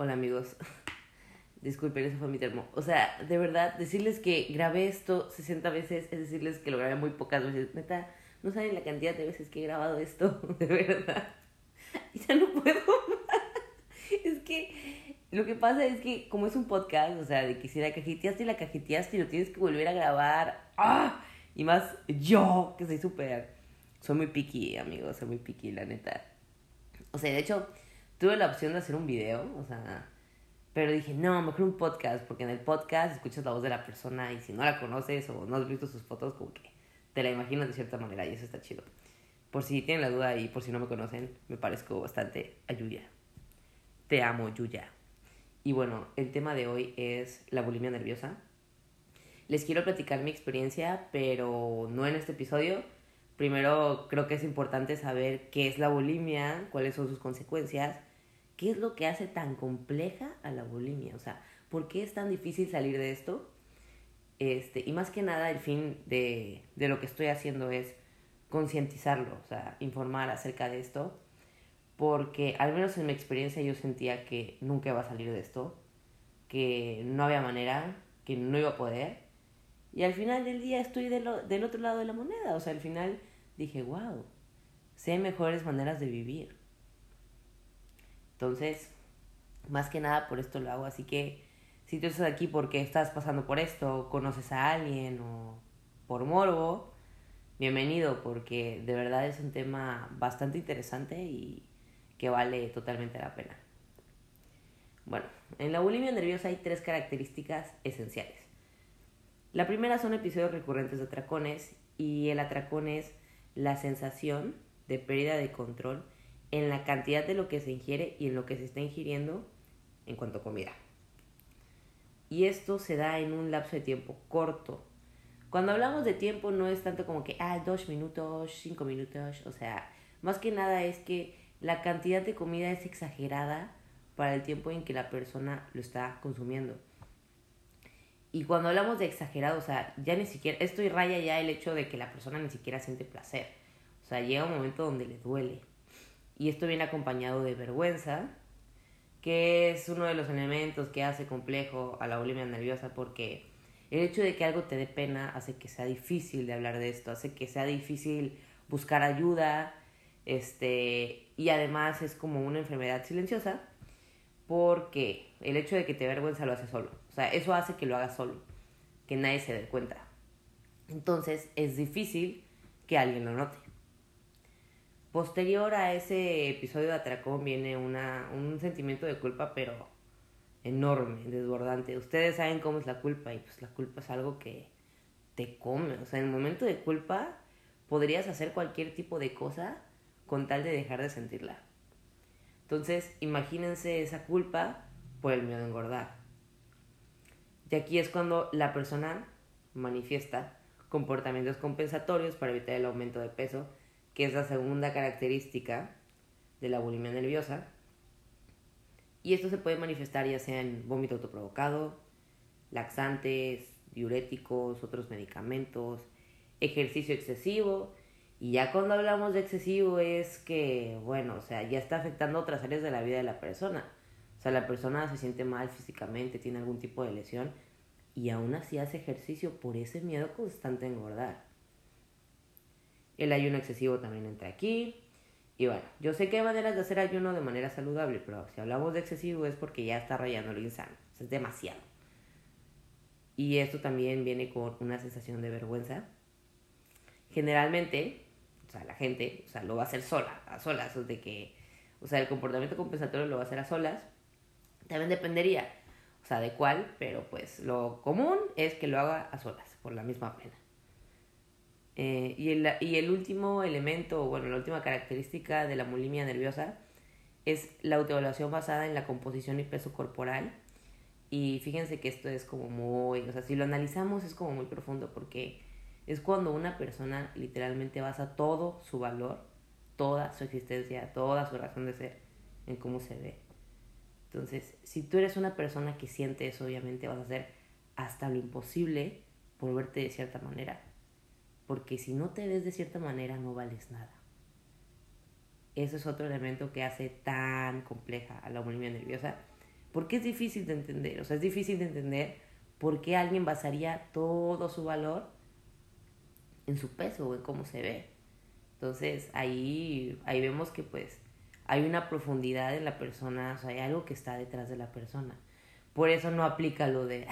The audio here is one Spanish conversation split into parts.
Hola amigos. Disculpen, ese fue mi termo. O sea, de verdad, decirles que grabé esto 60 veces es decirles que lo grabé muy pocas veces. Neta, no saben la cantidad de veces que he grabado esto, de verdad. Ya no puedo más. Es que lo que pasa es que como es un podcast, o sea, de que si la cajeteaste y la cajeteaste y lo tienes que volver a grabar. ¡Ah! Y más yo, que soy súper... Soy muy picky, amigos, soy muy picky, la neta. O sea, de hecho, tuve la opción de hacer un video, o sea pero dije, no, mejor un podcast, porque en el podcast escuchas la voz de la persona y si no la conoces o no has visto sus fotos, como que te la imaginas de cierta manera y eso está chido. Por si tienen la duda y por si no me conocen, me parezco bastante a Yuya. Te amo, Yuya. Y bueno, el tema de hoy es la bulimia nerviosa. Les quiero platicar mi experiencia, pero no en este episodio. Primero creo que es importante saber qué es la bulimia, cuáles son sus consecuencias ¿Qué es lo que hace tan compleja a la bulimia? O sea, ¿por qué es tan difícil salir de esto? Este, y más que nada, el fin de, de lo que estoy haciendo es concientizarlo, o sea, informar acerca de esto, porque al menos en mi experiencia yo sentía que nunca iba a salir de esto, que no había manera, que no iba a poder, y al final del día estoy del otro lado de la moneda, o sea, al final dije, wow, sé mejores maneras de vivir. Entonces, más que nada por esto lo hago. Así que si tú estás aquí porque estás pasando por esto, conoces a alguien o por morbo, bienvenido porque de verdad es un tema bastante interesante y que vale totalmente la pena. Bueno, en la bulimia nerviosa hay tres características esenciales. La primera son episodios recurrentes de atracones y el atracón es la sensación de pérdida de control en la cantidad de lo que se ingiere y en lo que se está ingiriendo en cuanto a comida. Y esto se da en un lapso de tiempo corto. Cuando hablamos de tiempo no es tanto como que, ah, dos minutos, cinco minutos, o sea, más que nada es que la cantidad de comida es exagerada para el tiempo en que la persona lo está consumiendo. Y cuando hablamos de exagerado, o sea, ya ni siquiera, esto raya ya el hecho de que la persona ni siquiera siente placer. O sea, llega un momento donde le duele. Y esto viene acompañado de vergüenza, que es uno de los elementos que hace complejo a la bulimia nerviosa porque el hecho de que algo te dé pena hace que sea difícil de hablar de esto, hace que sea difícil buscar ayuda, este, y además es como una enfermedad silenciosa porque el hecho de que te vergüenza lo hace solo, o sea, eso hace que lo hagas solo, que nadie se dé cuenta. Entonces es difícil que alguien lo note. Posterior a ese episodio de atracón viene una, un sentimiento de culpa, pero enorme, desbordante. Ustedes saben cómo es la culpa y pues la culpa es algo que te come. O sea, en el momento de culpa podrías hacer cualquier tipo de cosa con tal de dejar de sentirla. Entonces, imagínense esa culpa por el miedo a engordar. Y aquí es cuando la persona manifiesta comportamientos compensatorios para evitar el aumento de peso que es la segunda característica de la bulimia nerviosa. Y esto se puede manifestar ya sea en vómito autoprovocado, laxantes, diuréticos, otros medicamentos, ejercicio excesivo. Y ya cuando hablamos de excesivo es que, bueno, o sea, ya está afectando otras áreas de la vida de la persona. O sea, la persona se siente mal físicamente, tiene algún tipo de lesión y aún así hace ejercicio por ese miedo constante a engordar. El ayuno excesivo también entra aquí. Y bueno, yo sé que hay maneras de hacer ayuno de manera saludable, pero si hablamos de excesivo es porque ya está rayando lo insano. Es demasiado. Y esto también viene con una sensación de vergüenza. Generalmente, o sea, la gente, o sea, lo va a hacer sola, a solas, o de que, o sea, el comportamiento compensatorio lo va a hacer a solas. También dependería, o sea, de cuál, pero pues lo común es que lo haga a solas, por la misma pena. Eh, y, el, y el último elemento, bueno, la última característica de la bulimia nerviosa es la autoevaluación basada en la composición y peso corporal. Y fíjense que esto es como muy, o sea, si lo analizamos es como muy profundo porque es cuando una persona literalmente basa todo su valor, toda su existencia, toda su razón de ser en cómo se ve. Entonces, si tú eres una persona que siente eso, obviamente vas a hacer hasta lo imposible por verte de cierta manera porque si no te ves de cierta manera no vales nada. Eso es otro elemento que hace tan compleja a la bulimia nerviosa, ¿Por qué es difícil de entender? O sea, es difícil de entender por qué alguien basaría todo su valor en su peso o en cómo se ve. Entonces ahí, ahí vemos que pues hay una profundidad en la persona, o sea, hay algo que está detrás de la persona. Por eso no aplica lo de,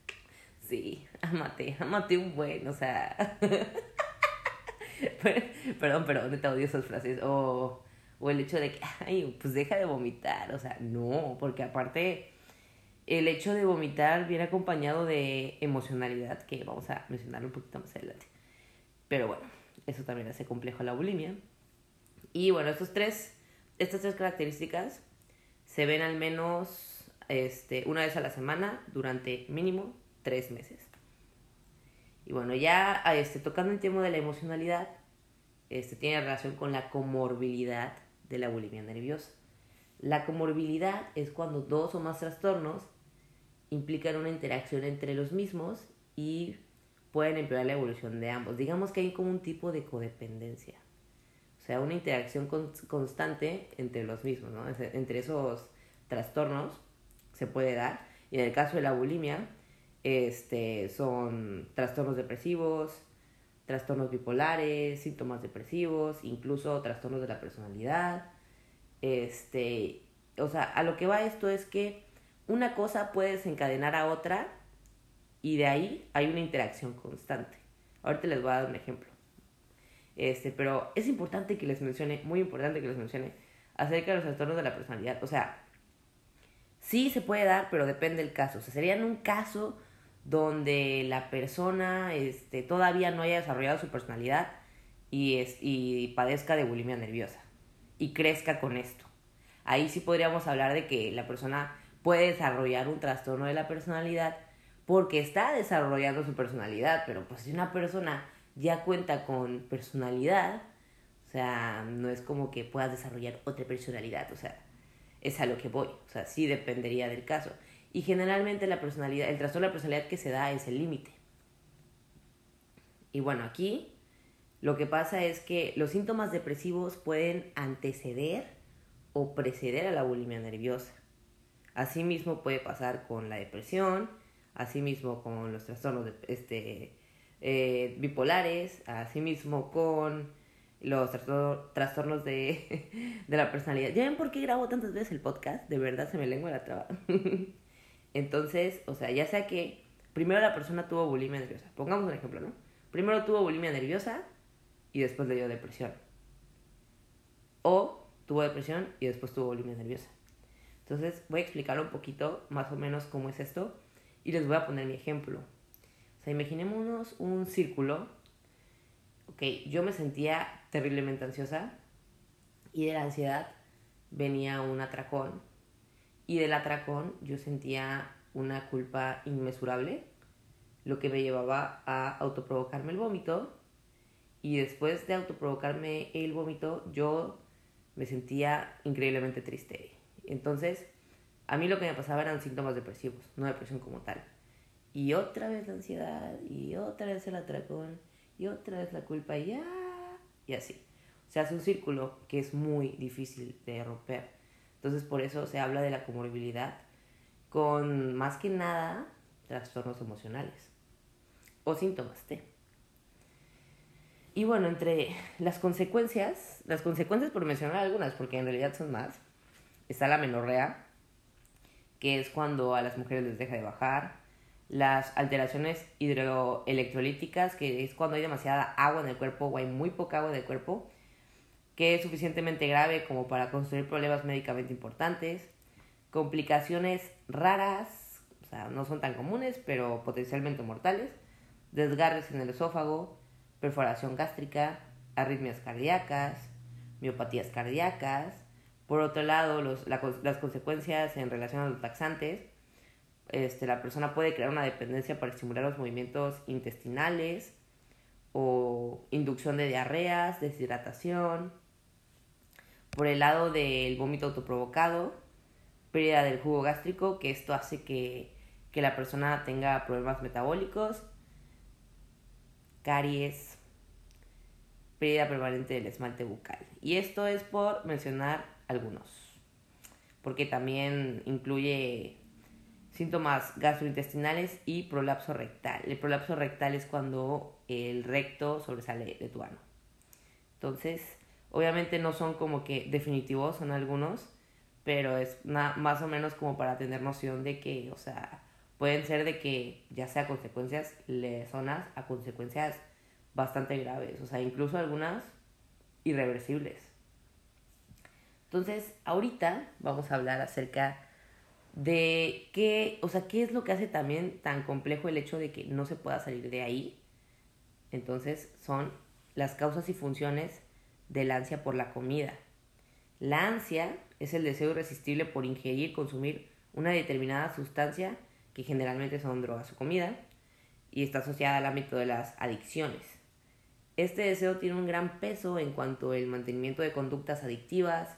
sí, amate, amate un buen, o sea, perdón, pero no te odio esas frases, o, o el hecho de que, ay, pues deja de vomitar, o sea, no, porque aparte el hecho de vomitar viene acompañado de emocionalidad, que vamos a mencionar un poquito más adelante. Pero bueno, eso también hace complejo la bulimia. Y bueno, estos tres, estas tres características se ven al menos este, una vez a la semana durante mínimo tres meses. Y bueno, ya este, tocando el tema de la emocionalidad, este, tiene relación con la comorbilidad de la bulimia nerviosa. La comorbilidad es cuando dos o más trastornos implican una interacción entre los mismos y pueden empeorar la evolución de ambos. Digamos que hay como un tipo de codependencia. O sea, una interacción constante entre los mismos, ¿no? Entre esos trastornos se puede dar. Y en el caso de la bulimia, este, son trastornos depresivos, trastornos bipolares, síntomas depresivos, incluso trastornos de la personalidad. Este, o sea, a lo que va esto es que una cosa puede desencadenar a otra y de ahí hay una interacción constante. Ahorita les voy a dar un ejemplo. Este, pero es importante que les mencione, muy importante que les mencione acerca de los trastornos de la personalidad. O sea, sí se puede dar, pero depende del caso. O sea, sería en un caso donde la persona este, todavía no haya desarrollado su personalidad y, es, y padezca de bulimia nerviosa y crezca con esto. Ahí sí podríamos hablar de que la persona puede desarrollar un trastorno de la personalidad porque está desarrollando su personalidad, pero pues si una persona ya cuenta con personalidad, o sea, no es como que puedas desarrollar otra personalidad, o sea, es a lo que voy, o sea, sí dependería del caso. Y generalmente la personalidad, el trastorno de la personalidad que se da es el límite. Y bueno, aquí lo que pasa es que los síntomas depresivos pueden anteceder o preceder a la bulimia nerviosa. Asimismo puede pasar con la depresión, asimismo con los trastornos de, este, eh, bipolares, asimismo con los trastornos de, de, la personalidad. ¿Ya ven por qué grabo tantas veces el podcast? De verdad se me lengua la traba. Entonces, o sea, ya sea que primero la persona tuvo bulimia nerviosa. Pongamos un ejemplo, ¿no? Primero tuvo bulimia nerviosa y después le dio depresión. O tuvo depresión y después tuvo bulimia nerviosa. Entonces, voy a explicar un poquito más o menos cómo es esto y les voy a poner mi ejemplo. O sea, imaginémonos un círculo. Ok, yo me sentía terriblemente ansiosa y de la ansiedad venía un atracón y del atracón yo sentía una culpa inmesurable, lo que me llevaba a autoprovocarme el vómito y después de autoprovocarme el vómito yo me sentía increíblemente triste. Entonces, a mí lo que me pasaba eran síntomas depresivos, no depresión como tal. Y otra vez la ansiedad, y otra vez el atracón, y otra vez la culpa, y ya, y así. Se hace un círculo que es muy difícil de romper. Entonces, por eso se habla de la comorbilidad con más que nada trastornos emocionales o síntomas T. Y bueno, entre las consecuencias, las consecuencias por mencionar algunas, porque en realidad son más, está la menorrea, que es cuando a las mujeres les deja de bajar, las alteraciones hidroelectrolíticas, que es cuando hay demasiada agua en el cuerpo o hay muy poca agua en el cuerpo, que es suficientemente grave como para construir problemas médicamente importantes, complicaciones raras, o sea, no son tan comunes, pero potencialmente mortales, desgarres en el esófago, perforación gástrica, arritmias cardíacas, miopatías cardíacas, por otro lado, los, las consecuencias en relación a los laxantes, este, la persona puede crear una dependencia para estimular los movimientos intestinales o inducción de diarreas, deshidratación. Por el lado del vómito autoprovocado, pérdida del jugo gástrico, que esto hace que, que la persona tenga problemas metabólicos, caries, pérdida permanente del esmalte bucal. Y esto es por mencionar algunos. porque también incluye síntomas gastrointestinales y prolapso rectal. El prolapso rectal es cuando el recto sobresale de tu ano. Entonces, obviamente no son como que definitivos, son algunos, pero es más o menos como para tener noción de que, o sea, pueden ser de que ya sea consecuencias lesonas a consecuencias bastante graves, o sea, incluso algunas irreversibles. Entonces, ahorita vamos a hablar acerca de qué, o sea, qué es lo que hace también tan complejo el hecho de que no se pueda salir de ahí. Entonces, son las causas y funciones del ansia por la comida. La ansia es el deseo irresistible por ingerir, consumir una determinada sustancia, que generalmente son drogas o comida, y está asociada al ámbito de las adicciones. Este deseo tiene un gran peso en cuanto al mantenimiento de conductas adictivas,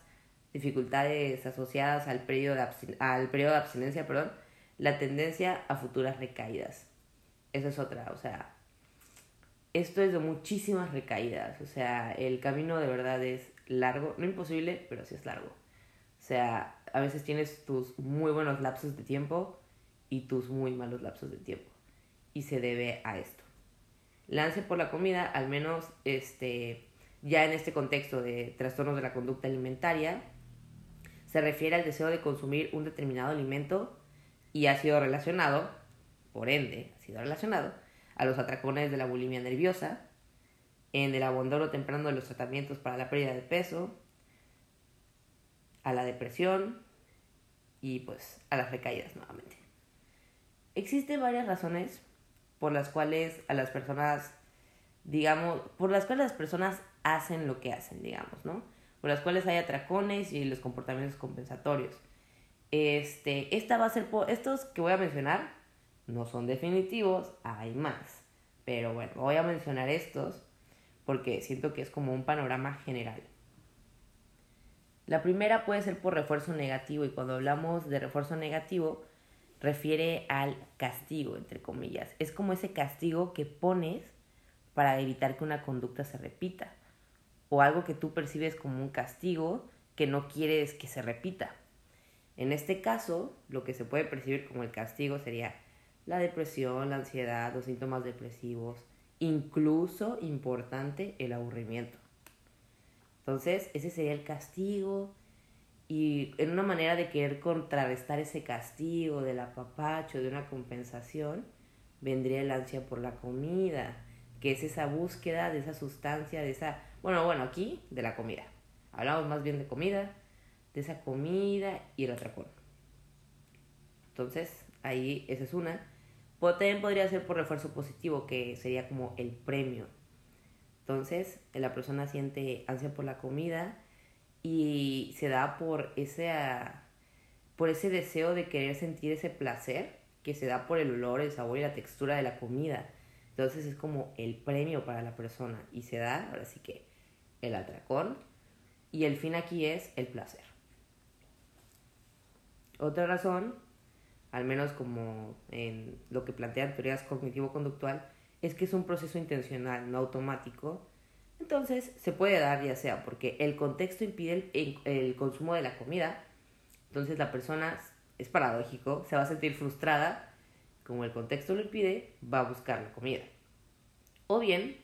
dificultades asociadas al periodo de, al periodo de abstinencia, perdón, la tendencia a futuras recaídas. Esa es otra, o sea, esto es de muchísimas recaídas, o sea, el camino de verdad es largo, no imposible, pero sí es largo. O sea, a veces tienes tus muy buenos lapsos de tiempo y tus muy malos lapsos de tiempo. Y se debe a esto. Lance por la comida, al menos este, ya en este contexto de trastornos de la conducta alimentaria, se refiere al deseo de consumir un determinado alimento y ha sido relacionado, por ende, ha sido relacionado a los atracones de la bulimia nerviosa, en el abandono temprano de los tratamientos para la pérdida de peso, a la depresión y pues a las recaídas nuevamente. Existen varias razones por las cuales a las personas, digamos, por las cuales las personas hacen lo que hacen, digamos, ¿no? Por las cuales hay atracones y los comportamientos compensatorios. Este, esta va a ser estos que voy a mencionar no son definitivos, hay más. Pero bueno, voy a mencionar estos porque siento que es como un panorama general. La primera puede ser por refuerzo negativo y cuando hablamos de refuerzo negativo refiere al castigo, entre comillas. Es como ese castigo que pones para evitar que una conducta se repita o algo que tú percibes como un castigo que no quieres que se repita. En este caso, lo que se puede percibir como el castigo sería la depresión, la ansiedad, los síntomas depresivos, incluso importante el aburrimiento. Entonces, ese sería el castigo y en una manera de querer contrarrestar ese castigo, del apapacho, de una compensación, vendría el ansia por la comida, que es esa búsqueda de esa sustancia, de esa, bueno, bueno, aquí de la comida. Hablamos más bien de comida, de esa comida y el atracón. Entonces, ahí esa es una. También podría ser por refuerzo positivo, que sería como el premio. Entonces, la persona siente ansia por la comida y se da por ese, por ese deseo de querer sentir ese placer que se da por el olor, el sabor y la textura de la comida. Entonces es como el premio para la persona y se da, ahora sí que, el atracón y el fin aquí es el placer. Otra razón al menos como en lo que plantean teorías cognitivo-conductual, es que es un proceso intencional, no automático. Entonces se puede dar ya sea porque el contexto impide el, consumo de la comida, entonces la persona es paradójico, se va a sentir frustrada, como el contexto lo impide, va a buscar la comida. O bien,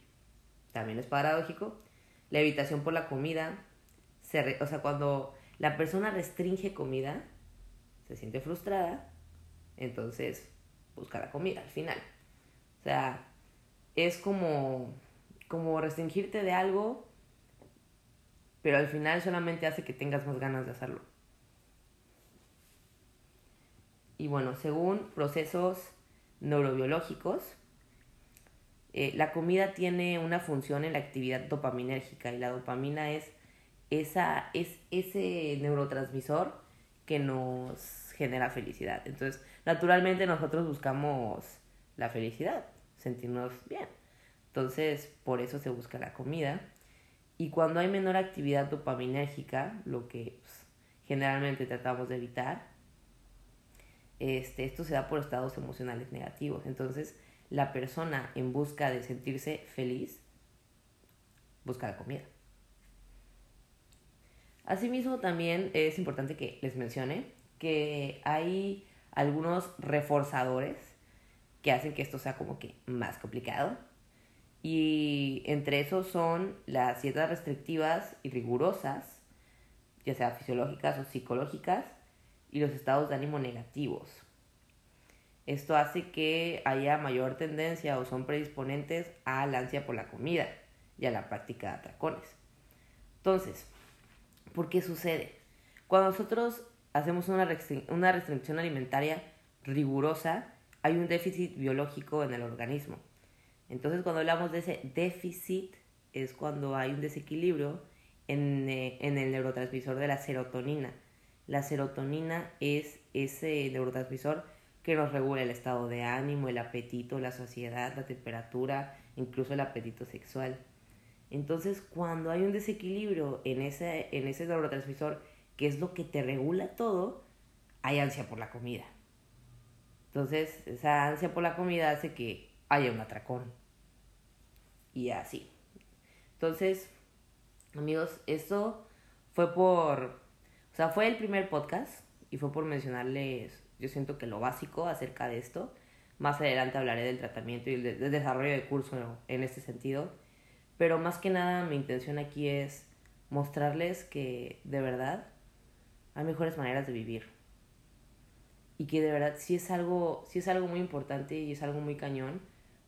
también es paradójico, la evitación por la comida, se o sea, cuando la persona restringe comida, se siente frustrada entonces, busca la comida al final. O sea, es como, como restringirte de algo, pero al final solamente hace que tengas más ganas de hacerlo. Y bueno, según procesos neurobiológicos, eh, la comida tiene una función en la actividad dopaminérgica y la dopamina es, esa, es ese neurotransmisor que nos genera felicidad. Entonces, naturalmente nosotros buscamos la felicidad, sentirnos bien. Entonces, por eso se busca la comida. Y cuando hay menor actividad dopaminérgica, lo que pues, generalmente tratamos de evitar, este, esto se da por estados emocionales negativos. Entonces, la persona en busca de sentirse feliz busca la comida. Asimismo, también es importante que les mencione que hay algunos reforzadores que hacen que esto sea como que más complicado. Y entre esos son las dietas restrictivas y rigurosas, ya sea fisiológicas o psicológicas, y los estados de ánimo negativos. Esto hace que haya mayor tendencia o son predisponentes a la ansia por la comida y a la práctica de atracones. Entonces, ¿por qué sucede? Cuando nosotros hacemos una, una restricción alimentaria rigurosa, hay un déficit biológico en el organismo. Entonces, cuando hablamos de ese déficit, es cuando hay un desequilibrio en, eh, en el neurotransmisor de la serotonina. La serotonina es ese neurotransmisor que nos regula el estado de ánimo, el apetito, la saciedad, la temperatura, incluso el apetito sexual. Entonces, cuando hay un desequilibrio en ese, en ese neurotransmisor, que es lo que te regula todo, hay ansia por la comida. Entonces, esa ansia por la comida hace que haya un atracón. Y así. Entonces, amigos, esto fue por... O sea, fue el primer podcast y fue por mencionarles, yo siento que lo básico acerca de esto. Más adelante hablaré del tratamiento y del desarrollo de curso en este sentido pero más que nada mi intención aquí es mostrarles que de verdad hay mejores maneras de vivir. Y que de verdad sí es algo, sí es algo muy importante y es algo muy cañón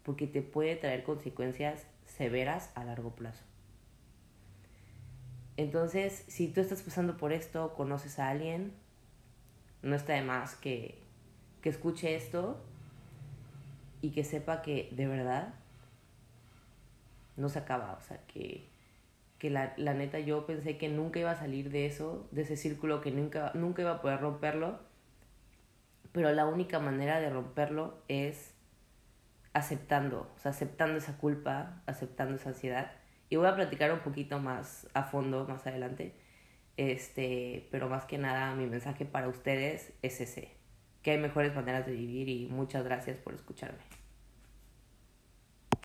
porque te puede traer consecuencias severas a largo plazo. Entonces, si tú estás pasando por esto, conoces a alguien, no está de más que, que escuche esto y que sepa que de verdad no se acaba, o sea, que, que la, la, neta yo pensé que nunca iba a salir de eso, de ese círculo, que nunca, nunca iba a poder romperlo, pero la única manera de romperlo es aceptando, o sea, aceptando esa culpa, aceptando esa ansiedad. Y voy a platicar un poquito más a fondo más adelante, este, pero más que nada mi mensaje para ustedes es ese, que hay mejores maneras de vivir y muchas gracias por escucharme.